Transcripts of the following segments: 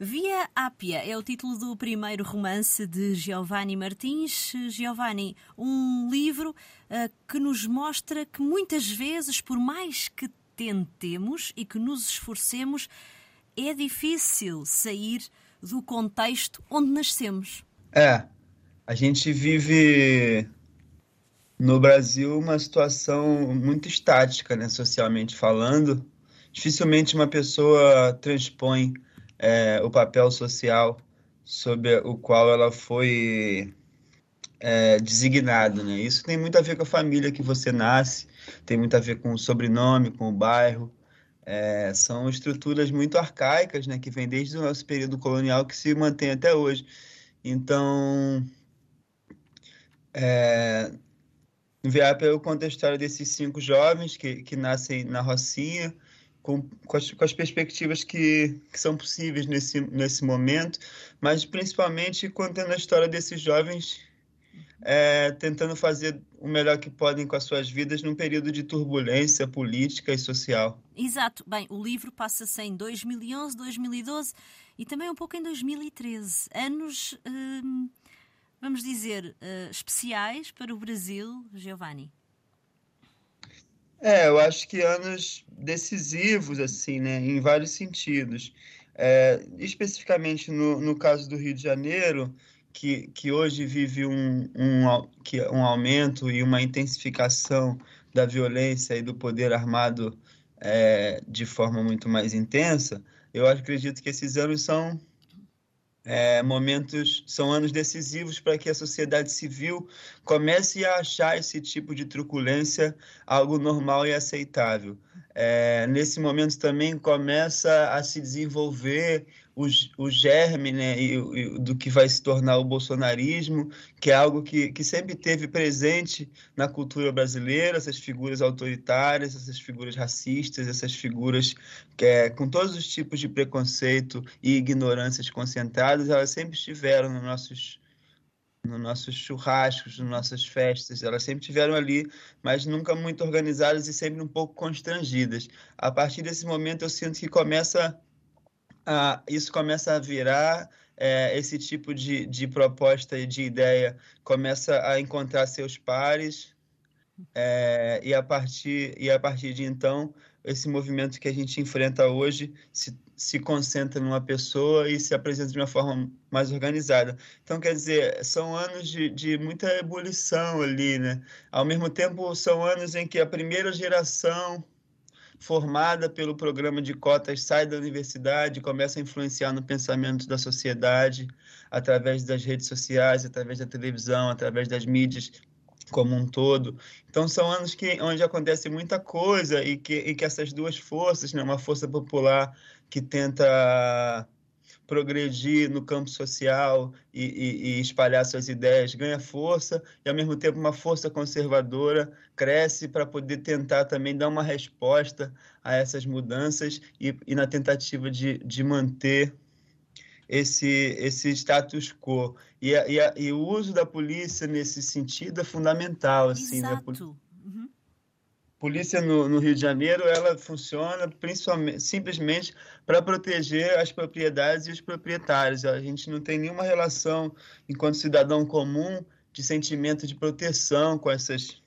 Via Ápia é o título do primeiro romance de Giovanni Martins. Giovanni, um livro uh, que nos mostra que muitas vezes, por mais que tentemos e que nos esforcemos, é difícil sair do contexto onde nascemos. É, a gente vive no Brasil uma situação muito estática, né, socialmente falando. Dificilmente uma pessoa transpõe é, o papel social sobre o qual ela foi é, designado, né? Isso tem muito a ver com a família que você nasce, tem muito a ver com o sobrenome, com o bairro. É, são estruturas muito arcaicas, né? Que vêm desde o nosso período colonial que se mantém até hoje. Então, é, no VIAP eu conto a história desses cinco jovens que, que nascem na Rocinha, com, com, as, com as perspectivas que, que são possíveis nesse, nesse momento, mas principalmente contando a história desses jovens é, tentando fazer o melhor que podem com as suas vidas num período de turbulência política e social. Exato. Bem, o livro passa-se em 2011, 2012 e também um pouco em 2013. Anos, hum, vamos dizer, uh, especiais para o Brasil, Giovanni. É, eu acho que anos decisivos, assim, né, em vários sentidos. É, especificamente no, no caso do Rio de Janeiro, que, que hoje vive um, um, que, um aumento e uma intensificação da violência e do poder armado é, de forma muito mais intensa, eu acredito que esses anos são é, momentos, são anos decisivos para que a sociedade civil comece a achar esse tipo de truculência algo normal e aceitável. É, nesse momento também começa a se desenvolver o, o germe né, e, e, do que vai se tornar o bolsonarismo, que é algo que, que sempre teve presente na cultura brasileira, essas figuras autoritárias, essas figuras racistas, essas figuras que, é, com todos os tipos de preconceito e ignorâncias concentradas, elas sempre estiveram nos nossos nos nossos churrascos, nas nossas festas, elas sempre tiveram ali, mas nunca muito organizadas e sempre um pouco constrangidas. A partir desse momento eu sinto que começa a, isso começa a virar é, esse tipo de, de proposta e de ideia começa a encontrar seus pares é, e a partir e a partir de então esse movimento que a gente enfrenta hoje se, se concentra numa pessoa e se apresenta de uma forma mais organizada. Então, quer dizer, são anos de, de muita ebulição ali, né? Ao mesmo tempo, são anos em que a primeira geração formada pelo programa de cotas sai da universidade, começa a influenciar no pensamento da sociedade através das redes sociais, através da televisão, através das mídias como um todo. Então são anos que onde acontece muita coisa e que, e que essas duas forças, né, uma força popular que tenta progredir no campo social e, e, e, espalhar suas ideias ganha força e ao mesmo tempo uma força conservadora cresce para poder tentar também dar uma resposta a essas mudanças e, e na tentativa de, de manter esse, esse status quo. E, a, e, a, e, o uso da polícia nesse sentido é fundamental. Assim, Exato. Né? Uhum. Polícia no, no, Rio de Janeiro ela funciona principalmente simplesmente para proteger as propriedades e os proprietários. A gente não tem nenhuma relação, enquanto cidadão comum, de sentimento de proteção com essas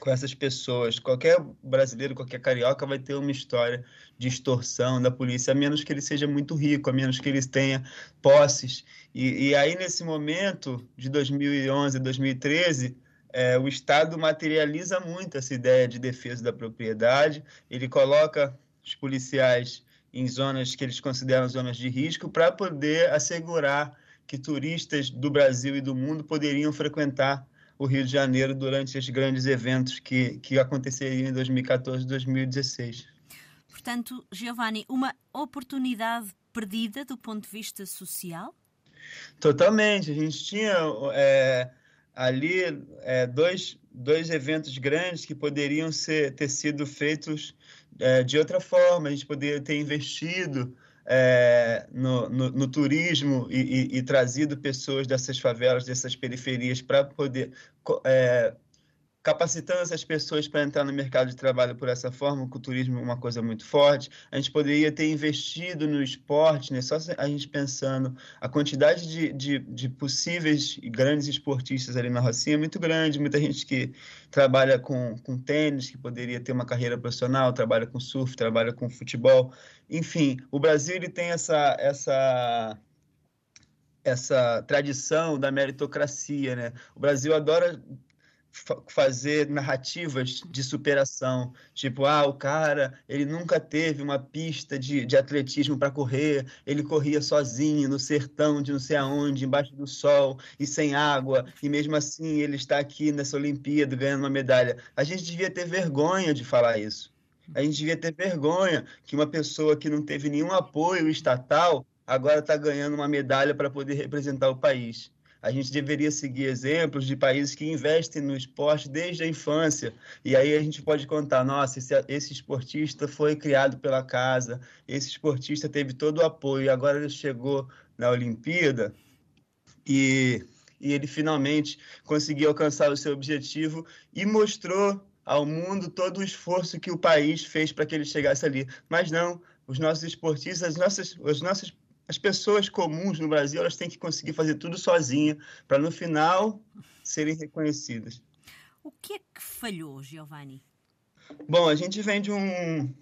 com essas pessoas. Qualquer brasileiro, qualquer carioca vai ter uma história de extorsão da polícia, a menos que ele seja muito rico, a menos que ele tenha posses. E, e aí, nesse momento de 2011, 2013, é, o Estado materializa muito essa ideia de defesa da propriedade, ele coloca os policiais em zonas que eles consideram zonas de risco para poder assegurar que turistas do Brasil e do mundo poderiam frequentar o Rio de Janeiro durante os grandes eventos que, que aconteceriam em 2014 e 2016. Portanto, Giovanni, uma oportunidade perdida do ponto de vista social? Totalmente. A gente tinha é, ali é, dois, dois eventos grandes que poderiam ser, ter sido feitos é, de outra forma. A gente poderia ter investido é, no, no, no, turismo e, e, e, trazido pessoas dessas favelas, dessas periferias, para poder é, capacitando essas pessoas para entrar no mercado de trabalho por essa forma, o turismo é uma coisa muito forte. A gente poderia ter investido no esporte, né? só a gente pensando, a quantidade de, de, de possíveis grandes esportistas ali na Rocinha é muito grande, muita gente que trabalha com, com tênis, que poderia ter uma carreira profissional, trabalha com surf, trabalha com futebol. Enfim, o Brasil ele tem essa, essa essa tradição da meritocracia, né? O Brasil adora fazer narrativas de superação, tipo, ah, o cara, ele nunca teve uma pista de, de atletismo para correr, ele corria sozinho no sertão de não sei aonde, embaixo do sol e sem água, e mesmo assim ele está aqui nessa Olimpíada ganhando uma medalha. A gente devia ter vergonha de falar isso. A gente devia ter vergonha que uma pessoa que não teve nenhum apoio estatal agora está ganhando uma medalha para poder representar o país. A gente deveria seguir exemplos de países que investem no esporte desde a infância. E aí a gente pode contar: nossa, esse, esse esportista foi criado pela casa, esse esportista teve todo o apoio, e agora ele chegou na Olimpíada e, e ele finalmente conseguiu alcançar o seu objetivo e mostrou ao mundo todo o esforço que o país fez para que ele chegasse ali. Mas não, os nossos esportistas, as nossas, as nossas as pessoas comuns no Brasil elas têm que conseguir fazer tudo sozinha para no final serem reconhecidas. O que é que falhou, Giovanni? Bom, a gente vem de um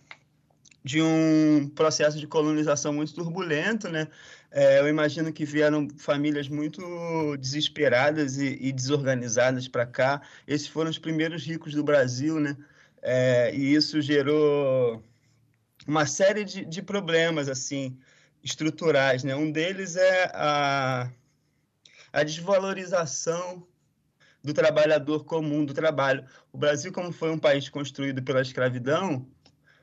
de um processo de colonização muito turbulento, né? É, eu imagino que vieram famílias muito desesperadas e, e desorganizadas para cá. Esses foram os primeiros ricos do Brasil, né? É, e isso gerou uma série de, de problemas, assim, estruturais. Né? Um deles é a, a desvalorização do trabalhador comum, do trabalho. O Brasil, como foi um país construído pela escravidão,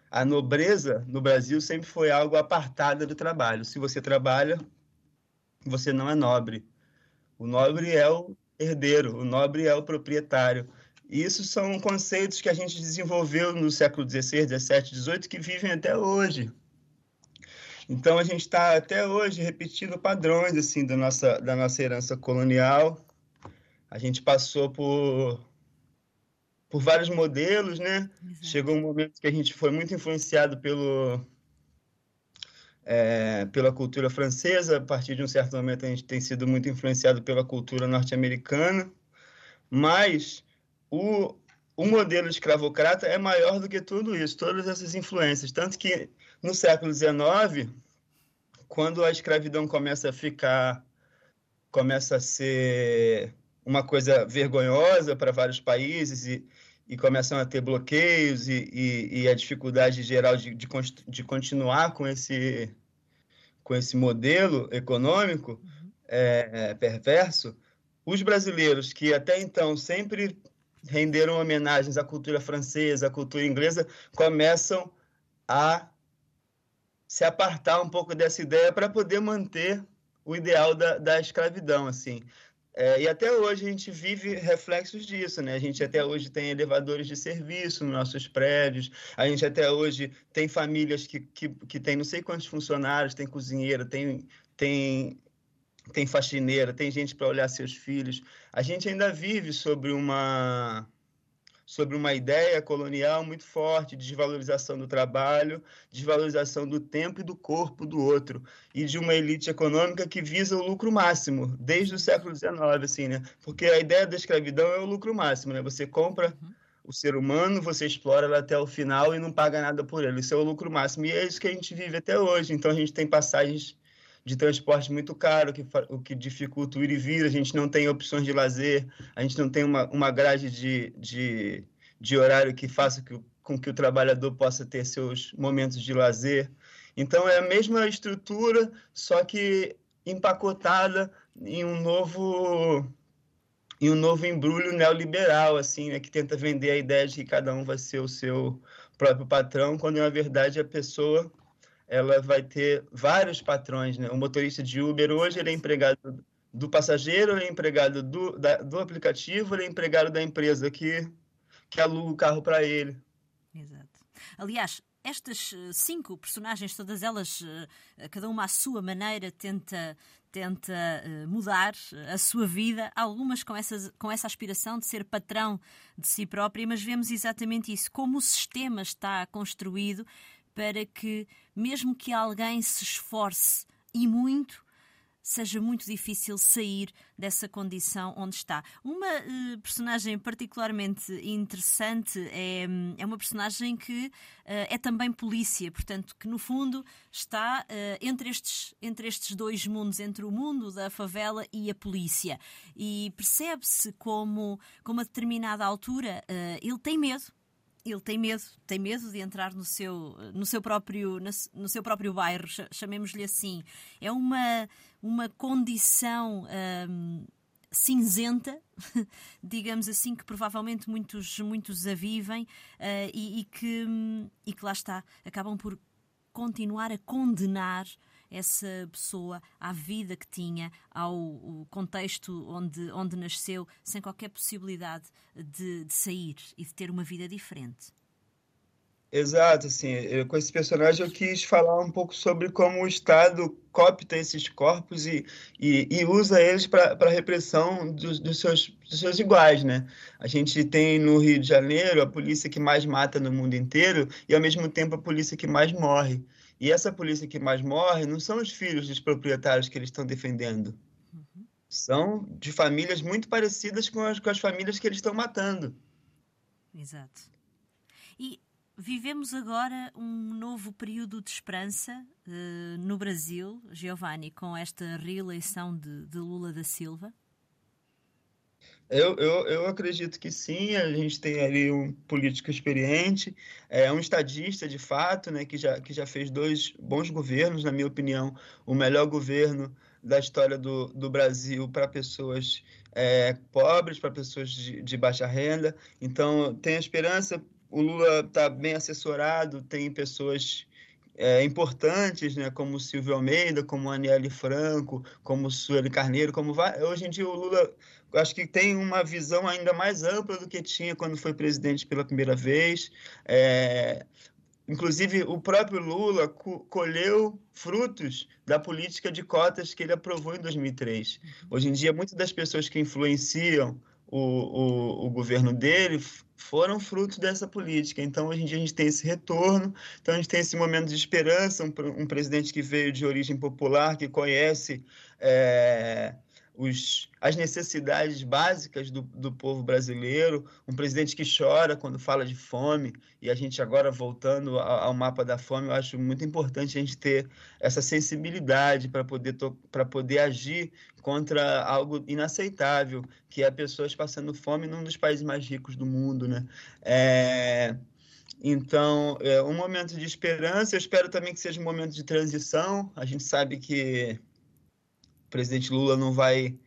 a nobreza no Brasil sempre foi algo apartada do trabalho. Se você trabalha, você não é nobre. O nobre é o herdeiro, o nobre é o proprietário. E isso são conceitos que a gente desenvolveu no século XVI, XVII, XVIII, que vivem até hoje. Então a gente está até hoje repetindo padrões assim da nossa da nossa herança colonial. A gente passou por por vários modelos, né? Chegou um momento que a gente foi muito influenciado pelo é, pela cultura francesa. A partir de um certo momento a gente tem sido muito influenciado pela cultura norte-americana, mas o o modelo escravocrata é maior do que tudo isso, todas essas influências. Tanto que no século XIX, quando a escravidão começa a ficar, começa a ser uma coisa vergonhosa para vários países e, e começam a ter bloqueios e, e, e a dificuldade geral de, de, de, continuar com esse, com esse modelo econômico uhum. é, é, perverso, os brasileiros que até então sempre renderam homenagens à cultura francesa, à cultura inglesa, começam a se apartar um pouco dessa ideia para poder manter o ideal da, da escravidão, assim. É, e até hoje a gente vive reflexos disso, né? A gente até hoje tem elevadores de serviço nos nossos prédios, a gente até hoje tem famílias que, que, que tem não sei quantos funcionários, tem cozinheira, tem, tem tem faxineira, tem gente para olhar seus filhos. A gente ainda vive sobre uma sobre uma ideia colonial muito forte de desvalorização do trabalho, desvalorização do tempo e do corpo do outro, e de uma elite econômica que visa o lucro máximo, desde o século XIX, assim, né? Porque a ideia da escravidão é o lucro máximo, né? Você compra uhum. o ser humano, você explora ele até o final e não paga nada por ele. Isso é o lucro máximo. E é isso que a gente vive até hoje. Então a gente tem passagens de transporte muito caro, que, o que dificulta o ir e vir, a gente não tem opções de lazer, a gente não tem uma, uma grade de, de, de horário que faça que, com que o trabalhador possa ter seus momentos de lazer. Então, é a mesma estrutura, só que empacotada em um novo em um novo embrulho neoliberal, assim, né, que tenta vender a ideia de que cada um vai ser o seu próprio patrão, quando na verdade a pessoa ela vai ter vários patrões. Né? O motorista de Uber hoje ele é empregado do passageiro, ele é empregado do, da, do aplicativo, ele é empregado da empresa que, que aluga o carro para ele. Exato. Aliás, estas eh, cinco personagens, todas elas, eh, cada uma à sua maneira, tenta tenta mudar a sua vida, algumas com, essas, com essa aspiração de ser patrão de si própria, mas vemos exatamente isso, como o sistema está construído para que, mesmo que alguém se esforce e muito, seja muito difícil sair dessa condição onde está. Uma uh, personagem particularmente interessante é, é uma personagem que uh, é também polícia, portanto, que no fundo está uh, entre, estes, entre estes dois mundos, entre o mundo da favela e a polícia. E percebe-se como, como a determinada altura ele tem medo ele tem medo, tem medo de entrar no seu, no seu, próprio, no seu próprio bairro, chamemos-lhe assim. É uma, uma condição hum, cinzenta, digamos assim, que provavelmente muitos, muitos a vivem uh, e, e, que, e que lá está, acabam por continuar a condenar essa pessoa à vida que tinha, ao contexto onde, onde nasceu, sem qualquer possibilidade de, de sair e de ter uma vida diferente. Exato, assim, eu, com esse personagem eu quis falar um pouco sobre como o Estado copta esses corpos e, e, e usa eles para repressão dos, dos, seus, dos seus iguais, né? A gente tem no Rio de Janeiro a polícia que mais mata no mundo inteiro e, ao mesmo tempo, a polícia que mais morre. E essa polícia que mais morre não são os filhos dos proprietários que eles estão defendendo. Uhum. São de famílias muito parecidas com as, com as famílias que eles estão matando. Exato. E vivemos agora um novo período de esperança uh, no Brasil, Giovanni, com esta reeleição de, de Lula da Silva? Eu, eu, eu acredito que sim, a gente tem ali um político experiente, é um estadista de fato, né, que, já, que já fez dois bons governos, na minha opinião, o melhor governo da história do, do Brasil para pessoas é, pobres, para pessoas de, de baixa renda. Então, a esperança, o Lula está bem assessorado, tem pessoas é, importantes, né, como Silvio Almeida, como Aniele Franco, como Sueli Carneiro, como hoje em dia o Lula acho que tem uma visão ainda mais ampla do que tinha quando foi presidente pela primeira vez. É, inclusive, o próprio Lula colheu frutos da política de cotas que ele aprovou em 2003. Hoje em dia, muitas das pessoas que influenciam o, o, o, governo dele foram frutos dessa política. Então, hoje em dia, a gente tem esse retorno, então, a gente tem esse momento de esperança, um, um presidente que veio de origem popular, que conhece é, os, as necessidades básicas do, do povo brasileiro, um presidente que chora quando fala de fome, e a gente agora voltando ao, ao mapa da fome, eu acho muito importante a gente ter essa sensibilidade para poder, para poder agir contra algo inaceitável, que é pessoas passando fome num dos países mais ricos do mundo, né? É... Então, é um momento de esperança. Eu espero também que seja um momento de transição. A gente sabe que presidente Lula não vai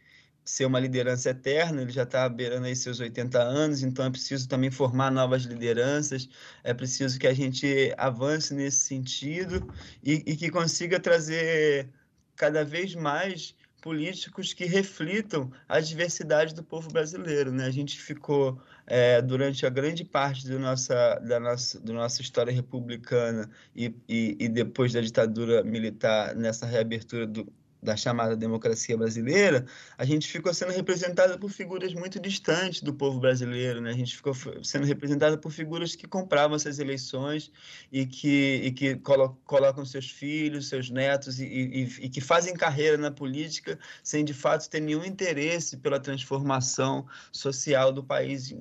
ser uma liderança eterna, ele já está beirando aí seus 80 anos, então é preciso também formar novas lideranças, é preciso que a gente avance nesse sentido e, e que consiga trazer cada vez mais políticos que reflitam a diversidade do povo brasileiro. Né? A gente ficou, é, durante a grande parte do nossa, da, nossa, da nossa história republicana e, e, e depois da ditadura militar, nessa reabertura do, da chamada democracia brasileira, a gente ficou sendo representada por figuras muito distantes do povo brasileiro, né? A gente ficou sendo representada por figuras que compravam essas eleições e que, e que colo colocam seus filhos, seus netos e, e, e, que fazem carreira na política sem de fato ter nenhum interesse pela transformação social do país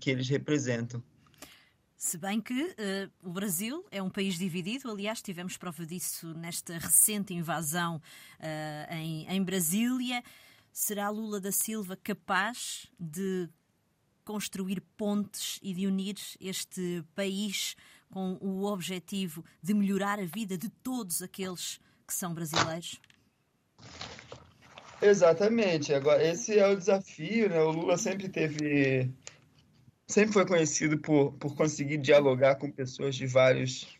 que eles representam. Se bem que uh, o Brasil é um país dividido, aliás, tivemos prova disso nesta recente invasão uh, em, em Brasília. Será Lula da Silva capaz de construir pontes e de unir este país com o objetivo de melhorar a vida de todos aqueles que são brasileiros? Exatamente. Agora, esse é o desafio, né? O Lula sempre teve sempre foi conhecido por, por conseguir dialogar com pessoas de vários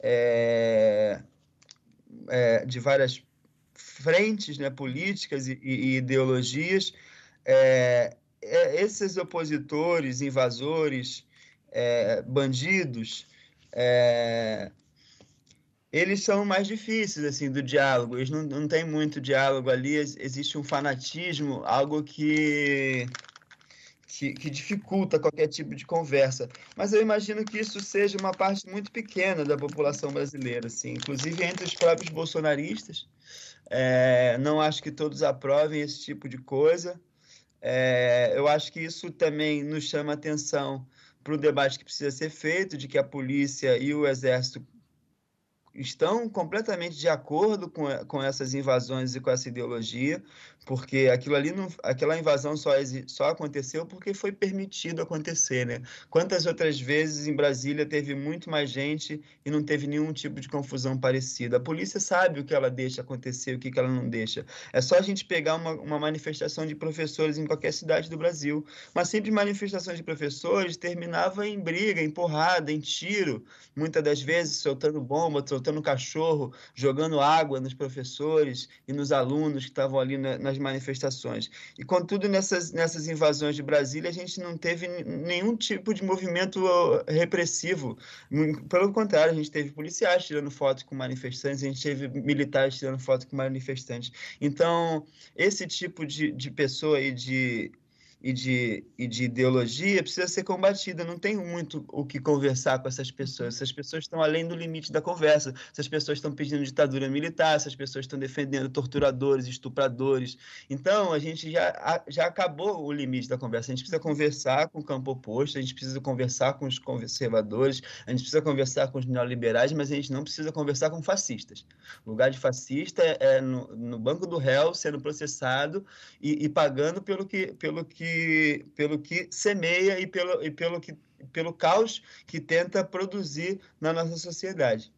é, é, de várias frentes né, políticas e, e ideologias. É, é esses opositores, invasores, é, bandidos, é, eles são mais difíceis assim do diálogo. Eles não, não tem muito diálogo ali. Existe um fanatismo, algo que, que, que dificulta qualquer tipo de conversa. Mas eu imagino que isso seja uma parte muito pequena da população brasileira, assim, inclusive entre os próprios bolsonaristas. É, não acho que todos aprovem esse tipo de coisa. É, eu acho que isso também nos chama atenção para o debate que precisa ser feito, de que a polícia e o exército estão completamente de acordo com, com essas invasões e com essa ideologia, porque aquilo ali não, aquela invasão só, só aconteceu porque foi permitido acontecer, né? Quantas outras vezes em Brasília teve muito mais gente e não teve nenhum tipo de confusão parecida? A polícia sabe o que ela deixa acontecer, o que, que ela não deixa. É só a gente pegar uma, uma manifestação de professores em qualquer cidade do Brasil. Uma simples manifestação de professores terminava em briga, em porrada, em tiro, muitas das vezes soltando bomba, soltando cachorro, jogando água nos professores e nos alunos que estavam ali na, nas manifestações. E, contudo, nessas, nessas invasões de Brasília, a gente não teve nenhum tipo de movimento repressivo. Pelo contrário, a gente teve policiais tirando fotos com manifestantes, a gente teve militares tirando fotos com manifestantes. Então, esse tipo de, de pessoa e de e de, e de ideologia precisa ser combatida. Não tem muito o que conversar com essas pessoas. Essas pessoas estão além do limite da conversa. Essas pessoas estão pedindo ditadura militar, essas pessoas estão defendendo torturadores, estupradores. Então, a gente já, já acabou o limite da conversa. A gente precisa conversar com o campo oposto, a gente precisa conversar com os conservadores, a gente precisa conversar com os neoliberais, mas a gente não precisa conversar com fascistas. O lugar de fascista é, no, no banco do réu, sendo processado e, e pagando pelo que, pelo que pelo que semeia e pelo, e pelo, que, pelo caos que tenta produzir na nossa sociedade.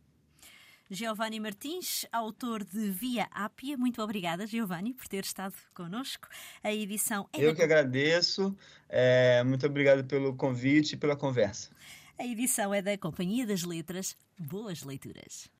Giovanni Martins, autor de Via Ápia. Muito obrigada, Giovanni, por ter estado connosco. A edição é Eu que agradeço. É, muito obrigado pelo convite e pela conversa. A edição é da Companhia das Letras. Boas leituras.